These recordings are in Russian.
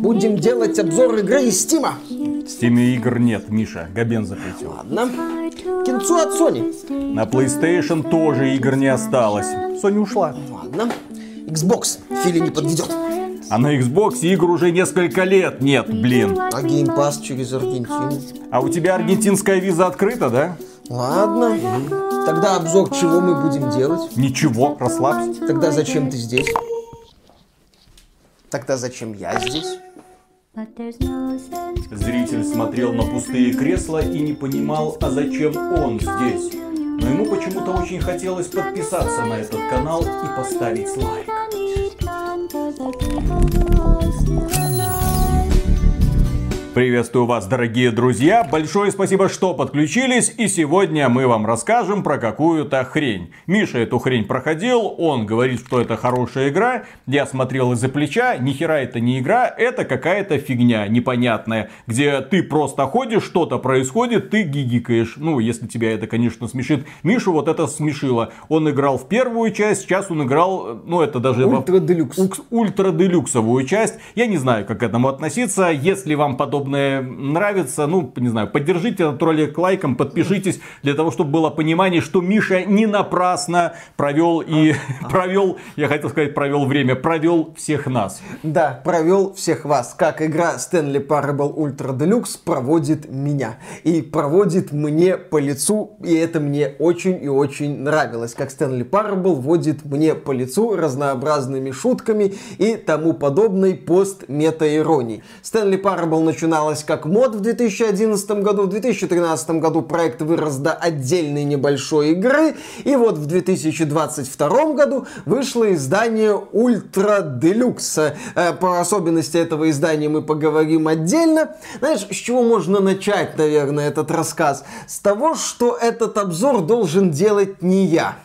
Будем делать обзор игры из Стима. В Стиме игр нет, Миша. Габен запретил. Ладно. Кинцу от Sony. На PlayStation тоже игр не осталось. Sony ушла. Ладно. Xbox. Фили не подведет. А на Xbox игр уже несколько лет нет, блин. А Game Pass через Аргентину. А у тебя аргентинская виза открыта, да? Ладно. Тогда обзор чего мы будем делать? Ничего, расслабься. Тогда зачем ты здесь? Тогда зачем я здесь? Зритель смотрел на пустые кресла и не понимал, а зачем он здесь. Но ему почему-то очень хотелось подписаться на этот канал и поставить лайк. Приветствую вас, дорогие друзья! Большое спасибо, что подключились. И сегодня мы вам расскажем про какую-то хрень. Миша эту хрень проходил, он говорит, что это хорошая игра. Я смотрел из-за плеча, ни хера это не игра, это какая-то фигня непонятная. Где ты просто ходишь, что-то происходит, ты гигикаешь. Ну, если тебя это, конечно, смешит. Мишу вот это смешило. Он играл в первую часть, сейчас он играл, ну это даже... Ultra Deluxe. Ultra Deluxe овую часть. Я не знаю, как к этому относиться. Если вам подобное подобное нравится, ну, не знаю, поддержите этот ролик лайком, подпишитесь, для того, чтобы было понимание, что Миша не напрасно провел и провел, я хотел сказать, провел время, провел всех нас. Да, провел всех вас, как игра Stanley Parable Ultra Deluxe проводит меня. И проводит мне по лицу, и это мне очень и очень нравилось, как Stanley Parable водит мне по лицу разнообразными шутками и тому подобной пост-мета-иронии. Stanley Parable начинает начиналось как мод в 2011 году, в 2013 году проект вырос до отдельной небольшой игры, и вот в 2022 году вышло издание Ультра Deluxe. Э, по особенности этого издания мы поговорим отдельно. Знаешь, с чего можно начать, наверное, этот рассказ? С того, что этот обзор должен делать не я.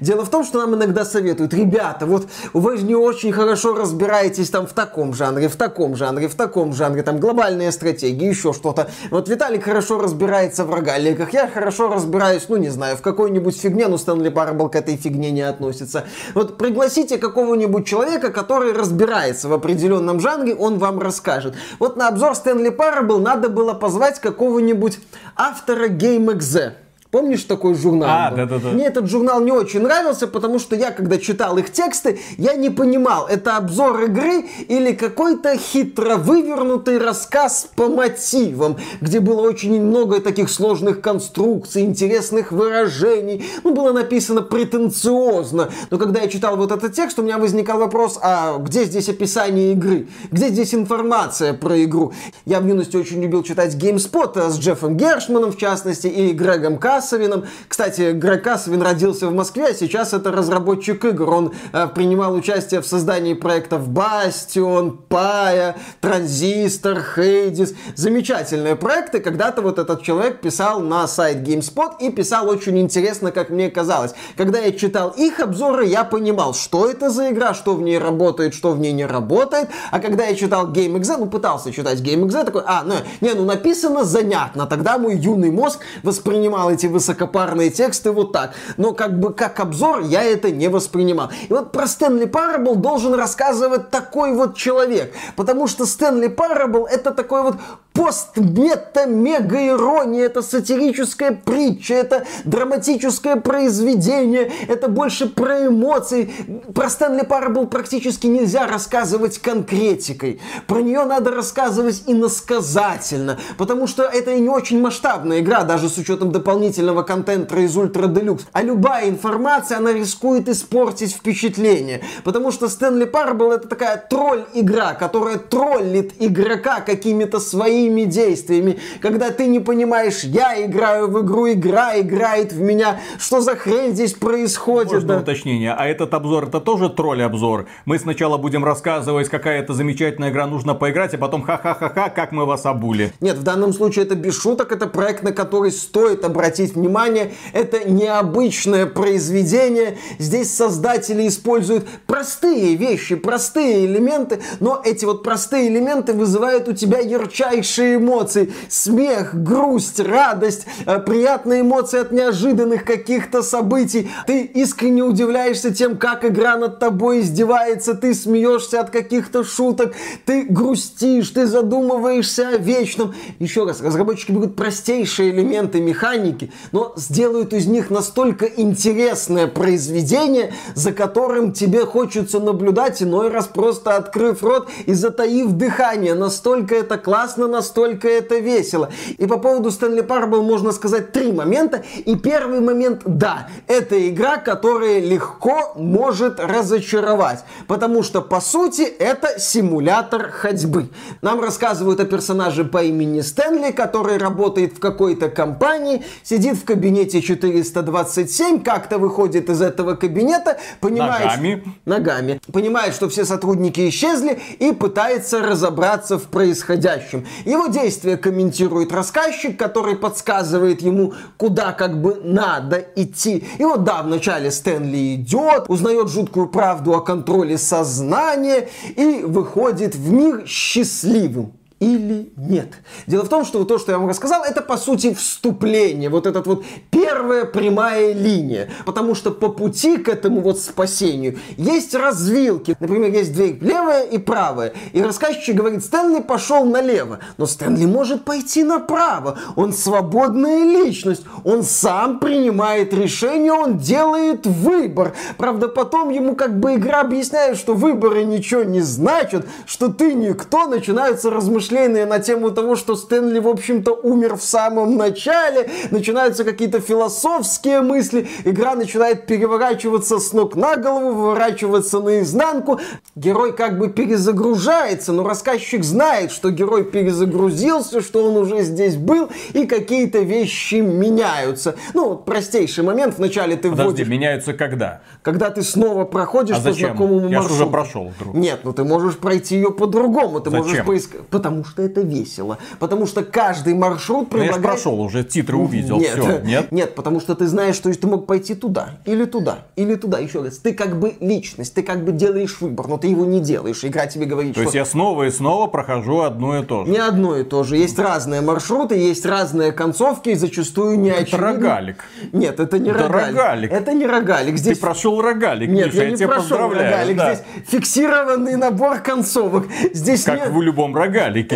Дело в том, что нам иногда советуют, ребята, вот вы же не очень хорошо разбираетесь там в таком жанре, в таком жанре, в таком жанре, там глобальные стратегии, еще что-то. Вот Виталик хорошо разбирается в рогаликах, я хорошо разбираюсь, ну не знаю, в какой-нибудь фигне, но Стэнли Парабл к этой фигне не относится. Вот пригласите какого-нибудь человека, который разбирается в определенном жанре, он вам расскажет. Вот на обзор Стэнли Парабл надо было позвать какого-нибудь автора GameXZ. Помнишь такой журнал? А, да, да, да. Мне этот журнал не очень нравился, потому что я, когда читал их тексты, я не понимал, это обзор игры или какой-то хитро вывернутый рассказ по мотивам, где было очень много таких сложных конструкций, интересных выражений. Ну, было написано претенциозно. Но когда я читал вот этот текст, у меня возникал вопрос, а где здесь описание игры? Где здесь информация про игру? Я в юности очень любил читать GameSpot с Джеффом Гершманом, в частности, и Грегом К Касовиным. Кстати, Грег Касовин родился в Москве, а сейчас это разработчик игр. Он э, принимал участие в создании проектов Бастион, Пая, Транзистор, Хейдис. Замечательные проекты. Когда-то вот этот человек писал на сайт GameSpot и писал очень интересно, как мне казалось. Когда я читал их обзоры, я понимал, что это за игра, что в ней работает, что в ней не работает. А когда я читал GameXZ, ну пытался читать GameXZ, такой, а, ну, не, ну написано занятно. Тогда мой юный мозг воспринимал эти высокопарные тексты вот так. Но как бы как обзор я это не воспринимал. И вот про Stanley Parable должен рассказывать такой вот человек. Потому что Stanley Parable это такой вот пост-мета-мега-ирония, это сатирическая притча, это драматическое произведение, это больше про эмоции. Про Stanley Parable практически нельзя рассказывать конкретикой. Про нее надо рассказывать иносказательно, потому что это не очень масштабная игра, даже с учетом дополнительного контента из Ультра Делюкс. А любая информация, она рискует испортить впечатление, потому что Стэнли Парабл это такая тролль-игра, которая троллит игрока какими-то своими действиями, когда ты не понимаешь, я играю в игру, игра играет в меня, что за хрень здесь происходит? Можно да? уточнение, а этот обзор это тоже тролль-обзор? Мы сначала будем рассказывать, какая это замечательная игра, нужно поиграть, а потом ха-ха-ха-ха, как мы вас обули. Нет, в данном случае это без шуток, это проект, на который стоит обратить внимание, это необычное произведение, здесь создатели используют простые вещи, простые элементы, но эти вот простые элементы вызывают у тебя ярчайшие эмоции. Смех, грусть, радость, э, приятные эмоции от неожиданных каких-то событий. Ты искренне удивляешься тем, как игра над тобой издевается, ты смеешься от каких-то шуток, ты грустишь, ты задумываешься о вечном. Еще раз, разработчики берут простейшие элементы механики, но сделают из них настолько интересное произведение, за которым тебе хочется наблюдать, иной раз просто открыв рот и затаив дыхание. Настолько это классно, настолько это весело. И по поводу Stanley Parable можно сказать три момента. И первый момент, да, это игра, которая легко может разочаровать. Потому что, по сути, это симулятор ходьбы. Нам рассказывают о персонаже по имени Стэнли, который работает в какой-то компании, сидит в кабинете 427, как-то выходит из этого кабинета, понимает... Ногами. Ногами. Понимает, что все сотрудники исчезли и пытается разобраться в происходящем. Его действия комментирует рассказчик, который подсказывает ему, куда как бы надо идти. И вот да, вначале Стэнли идет, узнает жуткую правду о контроле сознания и выходит в мир счастливым или нет. Дело в том, что то, что я вам рассказал, это по сути вступление, вот этот вот первая прямая линия, потому что по пути к этому вот спасению есть развилки. Например, есть дверь левая и правая, и рассказчик говорит, Стэнли пошел налево, но Стэнли может пойти направо, он свободная личность, он сам принимает решение, он делает выбор. Правда, потом ему как бы игра объясняет, что выборы ничего не значат, что ты никто, начинаются размышления размышления на тему того, что Стэнли, в общем-то, умер в самом начале, начинаются какие-то философские мысли, игра начинает переворачиваться с ног на голову, выворачиваться наизнанку, герой как бы перезагружается, но рассказчик знает, что герой перезагрузился, что он уже здесь был, и какие-то вещи меняются. Ну, вот простейший момент, вначале ты Подожди, вводишь... меняются когда? Когда ты снова проходишь А по зачем? знакомому Я же маршруту. уже прошел вдруг. Нет, ну ты можешь пройти ее по-другому. Ты можешь Зачем? поискать. Потому что это весело. Потому что каждый маршрут Ну, я предлагает... прошел, уже титры увидел, Нет, все, нет? нет, потому что ты знаешь, что ты мог пойти туда, или туда, или туда. Еще раз, ты как бы личность, ты как бы делаешь выбор, но ты его не делаешь. Игра тебе говорит, То что есть я снова и снова прохожу одно и то же. не одно и то же. Есть разные маршруты, есть разные концовки, и зачастую не Это рогалик. Нет, это не Это рогалик. рогалик. Это не рогалик. Ты Здесь прошел рогалик, Нет, Миша, я не тебя прошел поздравляю. рогалик. да. Здесь фиксированный набор концовок. Здесь Как нет... в любом рогалике.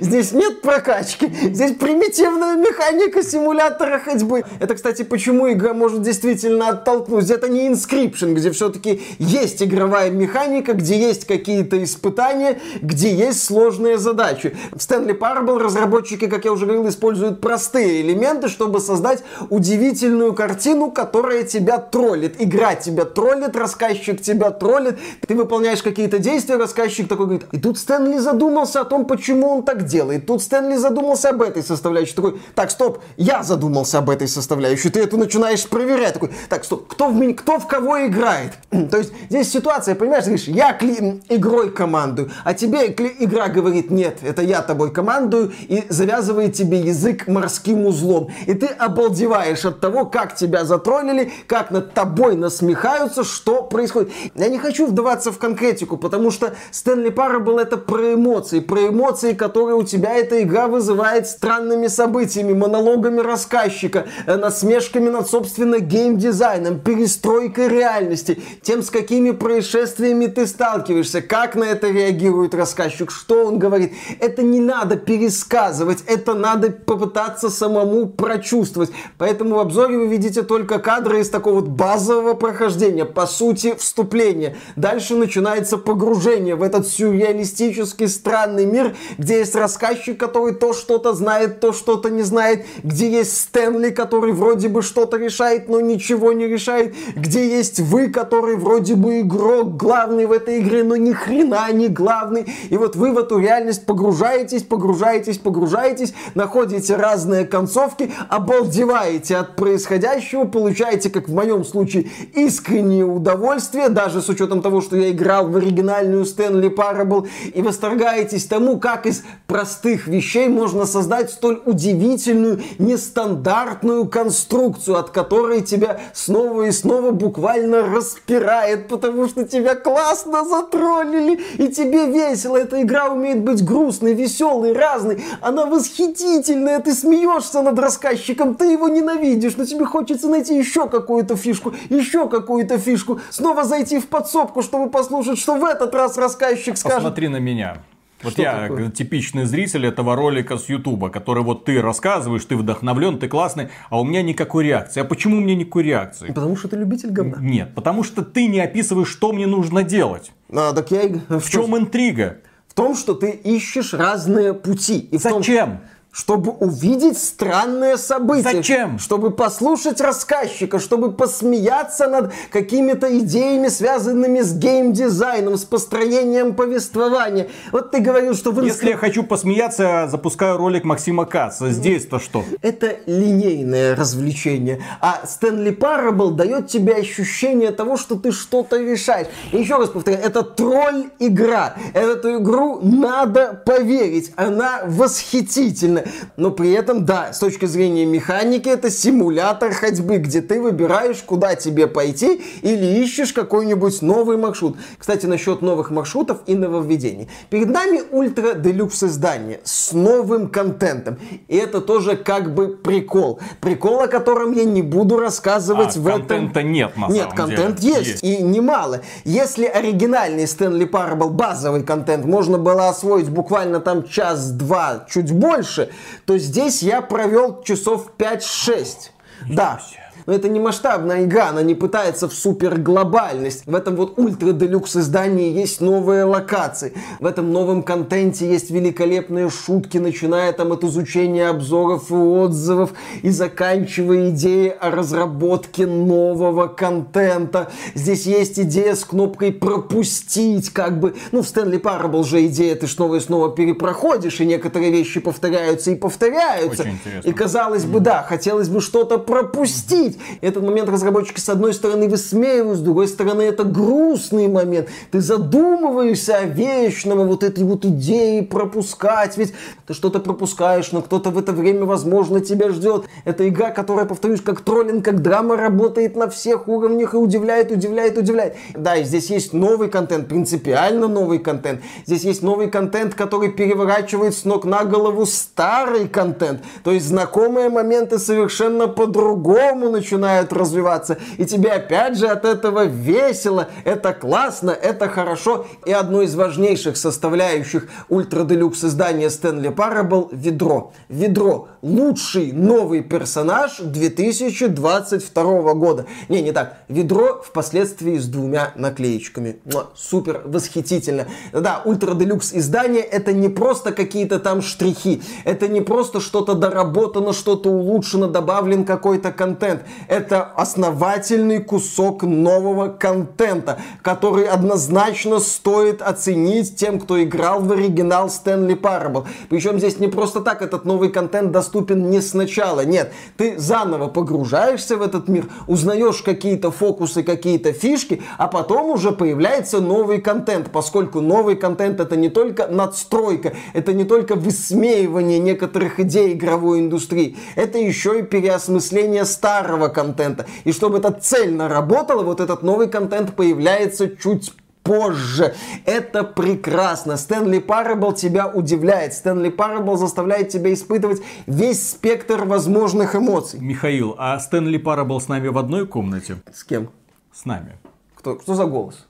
Здесь нет прокачки, здесь примитивная механика симулятора ходьбы. Это, кстати, почему игра может действительно оттолкнуть. Это не Inscription, где все-таки есть игровая механика, где есть какие-то испытания, где есть сложные задачи. В Stanley Parable разработчики, как я уже говорил, используют простые элементы, чтобы создать удивительную картину, которая тебя троллит. Игра тебя троллит, рассказчик тебя троллит, ты выполняешь какие-то действия, рассказчик такой говорит, и тут Стэнли задумался о том, почему он так делает. Тут Стэнли задумался об этой составляющей. Такой, так, стоп, я задумался об этой составляющей. Ты это начинаешь проверять. Такой, так, стоп, кто в, меня, кто в кого играет? То есть здесь ситуация, понимаешь, говоришь, я кли- игрой командую, а тебе кли- игра говорит, нет, это я тобой командую, и завязывает тебе язык морским узлом. И ты обалдеваешь от того, как тебя затроллили, как над тобой насмехаются, что происходит. Я не хочу вдаваться в конкретику, потому что Стэнли Парабл это про эмоции, про эмоции, которые у тебя эта игра вызывает странными событиями, монологами рассказчика, э, насмешками над, собственно, геймдизайном, перестройкой реальности, тем, с какими происшествиями ты сталкиваешься, как на это реагирует рассказчик, что он говорит. Это не надо пересказывать, это надо попытаться самому прочувствовать. Поэтому в обзоре вы видите только кадры из такого вот базового прохождения, по сути, вступления. Дальше начинается погружение в этот сюрреалистический странный мир, где есть рассказчик, который то что-то знает, то что-то не знает, где есть Стэнли, который вроде бы что-то решает, но ничего не решает, где есть вы, который вроде бы игрок главный в этой игре, но ни хрена не главный. И вот вы в эту реальность погружаетесь, погружаетесь, погружаетесь, находите разные концовки, обалдеваете от происходящего, получаете, как в моем случае, искреннее удовольствие, даже с учетом того, что я играл в оригинальную Стэнли Парабл, и восторгаетесь тому, как из простых вещей можно создать столь удивительную, нестандартную конструкцию, от которой тебя снова и снова буквально распирает, потому что тебя классно затроллили, и тебе весело. Эта игра умеет быть грустной, веселой, разной. Она восхитительная, ты смеешься над рассказчиком, ты его ненавидишь, но тебе хочется найти еще какую-то фишку, еще какую-то фишку, снова зайти в подсобку, чтобы послушать, что в этот раз рассказчик скажет. Посмотри на меня. Вот Что я такое? типичный зритель этого ролика с Ютуба, который вот ты рассказываешь, ты вдохновлен, ты классный, а у меня никакой реакции. А почему у меня никакой реакции? Потому что ты любитель говна. Нет, потому что ты не описываешь, что мне нужно делать. А, так я. В чем интрига? В том, что ты ищешь разные пути. И в том, Зачем? Чтобы увидеть странное событие. Зачем? Чтобы послушать рассказчика, чтобы посмеяться над какими-то идеями, связанными с геймдизайном, с построением повествования. Вот ты говорил, что в Если я хочу посмеяться, запускаю ролик Максима Каца. Здесь-то что? Это линейное развлечение. А Стэнли Парабл дает тебе ощущение того, что ты что-то решаешь. И еще раз повторяю, это тролль-игра. Эту игру надо поверить. Она восхитительна. Но при этом, да, с точки зрения механики, это симулятор ходьбы, где ты выбираешь, куда тебе пойти, или ищешь какой-нибудь новый маршрут. Кстати, насчет новых маршрутов и нововведений. Перед нами ультра делюкс издание с новым контентом. И это тоже как бы прикол. Прикол, о котором я не буду рассказывать А, в этом... контента нет, на Нет, самом контент деле. есть, и немало. Если оригинальный Стэнли Парабл, базовый контент, можно было освоить буквально там час-два, чуть больше, то здесь я провел часов 5-6. Да. Но это не масштабная игра, она не пытается в супер глобальность. В этом вот ультра делюкс издании есть новые локации. В этом новом контенте есть великолепные шутки, начиная там от изучения обзоров и отзывов и заканчивая идеей о разработке нового контента. Здесь есть идея с кнопкой пропустить, как бы, ну в Стэнли Парабл же идея, ты снова и снова перепроходишь, и некоторые вещи повторяются и повторяются. Очень интересно. И казалось бы, да, хотелось бы что-то пропустить. Этот момент разработчики с одной стороны высмеивают, с другой стороны это грустный момент. Ты задумываешься о вечном, о вот этой вот идее пропускать. Ведь ты что-то пропускаешь, но кто-то в это время, возможно, тебя ждет. Это игра, которая, повторюсь, как троллинг, как драма, работает на всех уровнях и удивляет, удивляет, удивляет. Да, и здесь есть новый контент, принципиально новый контент. Здесь есть новый контент, который переворачивает с ног на голову старый контент. То есть знакомые моменты совершенно по-другому начинают развиваться. И тебе опять же от этого весело, это классно, это хорошо. И одной из важнейших составляющих ультра делюкс издания Стэнли Парабл ведро. Ведро лучший новый персонаж 2022 года. Не, не так. Ведро впоследствии с двумя наклеечками. Муа, Супер, восхитительно. Да, ультра делюкс издание это не просто какие-то там штрихи. Это не просто что-то доработано, что-то улучшено, добавлен какой-то контент. Это основательный кусок нового контента, который однозначно стоит оценить тем, кто играл в оригинал Стэнли Парабл. Причем здесь не просто так этот новый контент доступен не сначала. Нет, ты заново погружаешься в этот мир, узнаешь какие-то фокусы, какие-то фишки, а потом уже появляется новый контент, поскольку новый контент это не только надстройка, это не только высмеивание некоторых идей игровой индустрии, это еще и переосмысление старого контента. И чтобы это цельно работало, вот этот новый контент появляется чуть позже. Это прекрасно. Stanley Parable тебя удивляет. Stanley Parable заставляет тебя испытывать весь спектр возможных эмоций. Михаил, а Stanley Parable с нами в одной комнате? С кем? С нами. Кто, что за голос?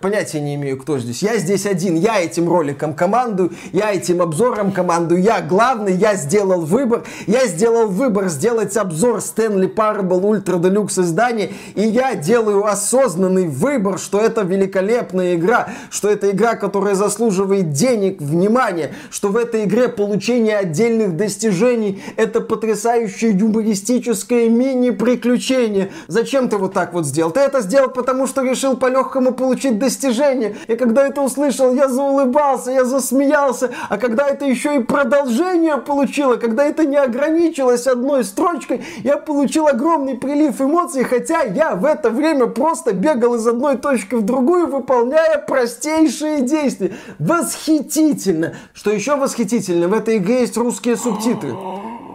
Понятия не имею, кто здесь. Я здесь один, я этим роликом командую, я этим обзором командую, я главный, я сделал выбор. Я сделал выбор сделать обзор Stanley Parable Ultra Deluxe издания, и я делаю осознанный выбор, что это великолепная игра, что это игра, которая заслуживает денег, внимания, что в этой игре получение отдельных достижений это потрясающее юмористическое мини-приключение. Зачем ты вот так вот сделал? Ты это сделал, потому что решил по-легкому получить достижения. И когда это услышал, я заулыбался, я засмеялся. А когда это еще и продолжение получило, когда это не ограничилось одной строчкой, я получил огромный прилив эмоций, хотя я в это время просто бегал из одной точки в другую, выполняя простейшие действия. Восхитительно! Что еще восхитительно, в этой игре есть русские субтитры.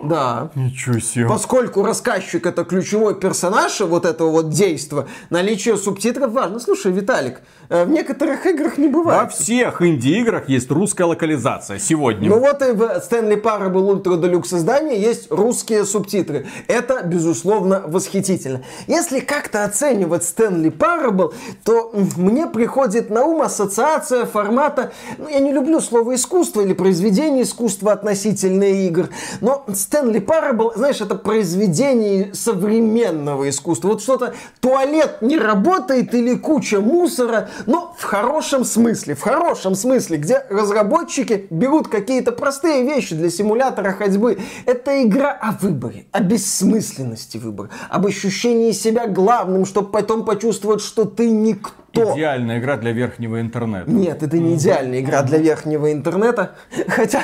Да. Ничего себе. Поскольку рассказчик это ключевой персонаж вот этого вот действа, наличие субтитров важно. Слушай, Виталик, э, в некоторых играх не бывает. Во всех инди-играх есть русская локализация сегодня. Ну вот и в Stanley Parable Ultra Deluxe издании есть русские субтитры. Это, безусловно, восхитительно. Если как-то оценивать Stanley Parable, то мне приходит на ум ассоциация формата, ну я не люблю слово искусство или произведение искусства относительно игр, но Стэнли Парабл, знаешь, это произведение современного искусства. Вот что-то, туалет не работает или куча мусора, но в хорошем смысле, в хорошем смысле, где разработчики берут какие-то простые вещи для симулятора ходьбы. Это игра о выборе, о бессмысленности выбора, об ощущении себя главным, чтобы потом почувствовать, что ты никто. Идеальная игра для верхнего интернета. Нет, это не идеальная игра для верхнего интернета. Хотя,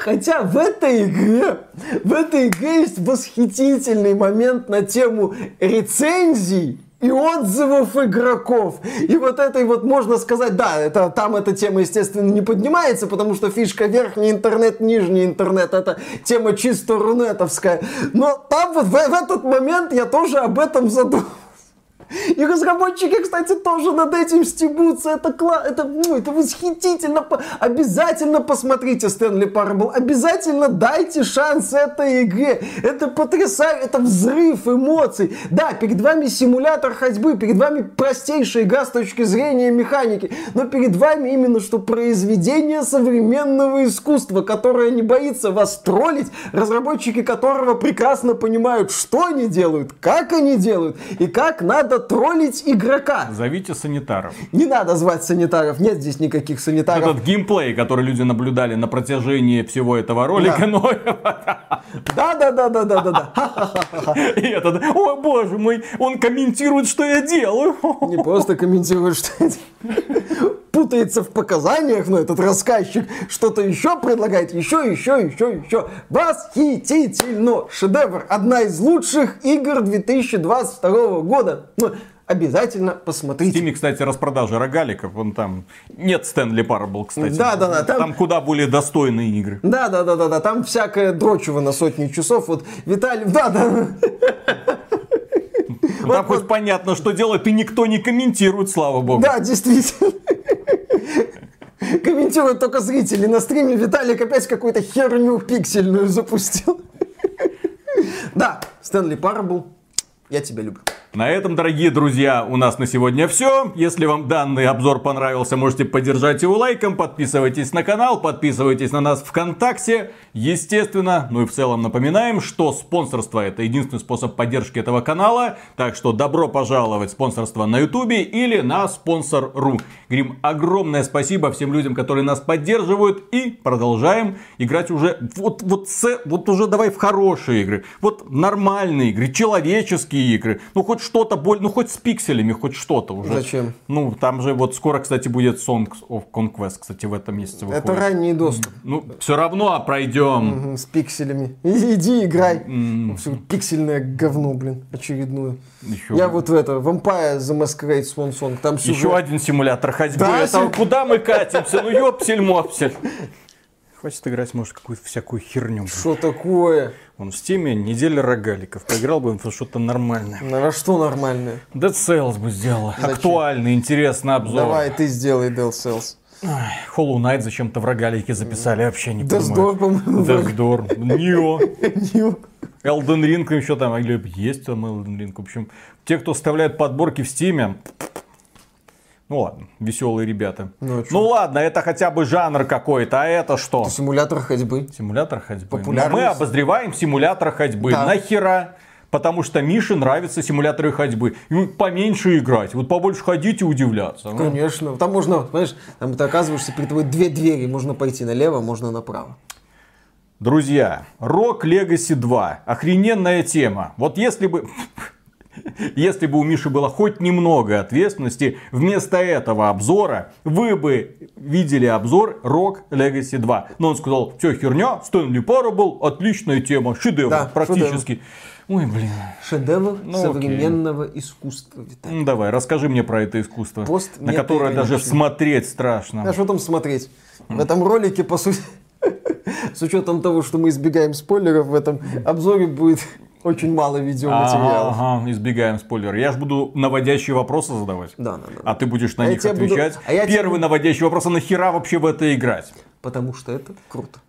Хотя в этой игре, в этой игре есть восхитительный момент на тему рецензий и отзывов игроков. И вот этой вот можно сказать, да, это, там эта тема, естественно, не поднимается, потому что фишка верхний интернет, нижний интернет, это тема чисто рунетовская. Но там вот в, в этот момент я тоже об этом задумался. И разработчики, кстати, тоже над этим стебутся. Это, кла... это, ну, это восхитительно. Обязательно посмотрите Стэнли Парабл. Обязательно дайте шанс этой игре. Это потрясающе. Это взрыв эмоций. Да, перед вами симулятор ходьбы. Перед вами простейшая игра с точки зрения механики. Но перед вами именно что произведение современного искусства, которое не боится вас троллить, разработчики которого прекрасно понимают, что они делают, как они делают и как надо троллить игрока. Зовите санитаров. Не надо звать санитаров, нет здесь никаких санитаров. Этот геймплей, который люди наблюдали на протяжении всего этого ролика, но... Да, да, да, да, да, да, да. И этот, о боже мой, он комментирует, что я делаю. Не просто комментирует, что я делаю. Путается в показаниях, но этот рассказчик что-то еще предлагает, еще, еще, еще, еще. Восхитительно! Шедевр! Одна из лучших игр 2022 года. Ну, обязательно посмотрите. В Steam, кстати, распродажа рогаликов, вон там нет Стэнли Парабл, кстати. Да, да, да. Там... там куда более достойные игры. Да, да, да, да, да. Там всякое дрочево на сотни часов. Вот Виталий, да, да. Там хоть понятно, что делать, и никто не комментирует, слава богу. Да, действительно. Комментируют только зрители. На стриме Виталик опять какую-то херню пиксельную запустил. Да, Стэнли Парабл, я тебя люблю. На этом, дорогие друзья, у нас на сегодня все. Если вам данный обзор понравился, можете поддержать его лайком, подписывайтесь на канал, подписывайтесь на нас ВКонтакте. Естественно, ну и в целом напоминаем, что спонсорство это единственный способ поддержки этого канала. Так что добро пожаловать в спонсорство на ютубе или на спонсор.ру. Говорим огромное спасибо всем людям, которые нас поддерживают и продолжаем играть уже вот, вот, вот уже давай в хорошие игры. Вот нормальные игры, человеческие игры. Ну хоть что-то, более, ну хоть с пикселями, хоть что-то уже. Зачем? Ну там же вот скоро, кстати, будет Songs of Conquest, кстати, в этом месяце выходит. Это ранний доступ. Ну, все равно пройдем. Угу, с пикселями. Иди играй. Mm. Все, пиксельное говно, блин, очередное. Еще... Я вот в это, Vampire The Masquerade Swan Song. Там сюжет... Еще один симулятор ходьбы. Да, это, сим... Куда мы катимся? Ну ёпсель-мопсель. Хватит играть, может, какую-то всякую херню. Что такое? Он в Steam е неделя рогаликов. Поиграл бы в что-то нормальное. На что нормальное? Dead Cells бы сделал. Зачем? Актуальный, интересный обзор. Давай, ты сделай Dead Cells. Hollow Knight зачем-то в рогалике записали, вообще не понимаю. по-моему. Death's Door. Nioh. Nioh. Elden Ring еще там, или есть там Elden Ring. В общем, те, кто вставляет подборки в Steam е, ну ладно, веселые ребята. Ну, а ну ладно, это хотя бы жанр какой-то, а это что? Это симулятор ходьбы. Симулятор ходьбы. Но мы обозреваем симулятор ходьбы. Да. Нахера? Потому что Мише нравятся симуляторы ходьбы. Ему поменьше играть, вот побольше ходить и удивляться. Ну. Конечно. Там можно, знаешь, там ты оказываешься перед тобой две двери. Можно пойти налево, можно направо. Друзья, Rock Legacy 2. Охрененная тема. Вот если бы... Если бы у Миши было хоть немного ответственности, вместо этого обзора вы бы видели обзор Rock Legacy 2. Но он сказал, все херня, Стэнли Парабл, отличная тема, шедевр Да, практически. Ой, блин. Шедевр Ну, современного искусства, Виталий. Ну, давай, расскажи мне про это искусство, Пост на которое даже метаироничный. смотреть страшно. А что там смотреть? В этом ролике, по сути, с учетом того, что мы избегаем спойлеров, в этом обзоре будет очень мало видеоматериалов. Ага, ага, избегаем спойлеров. Я же буду наводящие вопросы задавать. Да, да, да. А ты будешь на А них тебе буду- отвечать. а я тебе Первый буду- наводящий вопрос, а нахера вообще в это играть? Потому что это круто.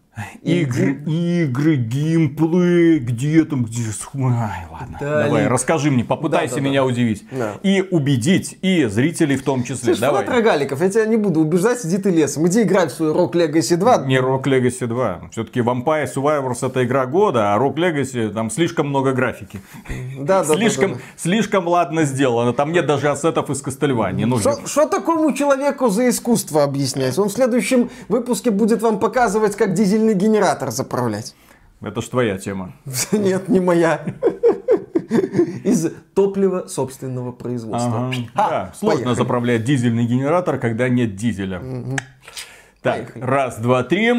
Игры, игры, геймплей, где там, где... Ай, ладно, Да, давай, Лик. расскажи мне, попытайся Да, да, меня да. удивить. Да. И убедить, и зрителей в том числе. Ты же давай. фанат рогаликов, я тебя не буду убеждать, иди ты лесом. Иди играй в свой Rock Legacy 2. Не Rock Legacy 2. Все-таки Vampire Survivors это игра года, а Rock Legacy там слишком много графики. Да, да, слишком, да, да. слишком ладно сделано. Там нет даже ассетов из Кастельвании. Ну, Что- Что такому человеку за искусство объяснять? Он в следующем выпуске будет вам показывать, как дизельный генератор заправлять. это ж твоя тема. Нет, не моя. Из топлива собственного производства. Ага. Ха, Да, сложно поехали. заправлять дизельный генератор, когда нет дизеля. Так, Поехали. раз, два, три.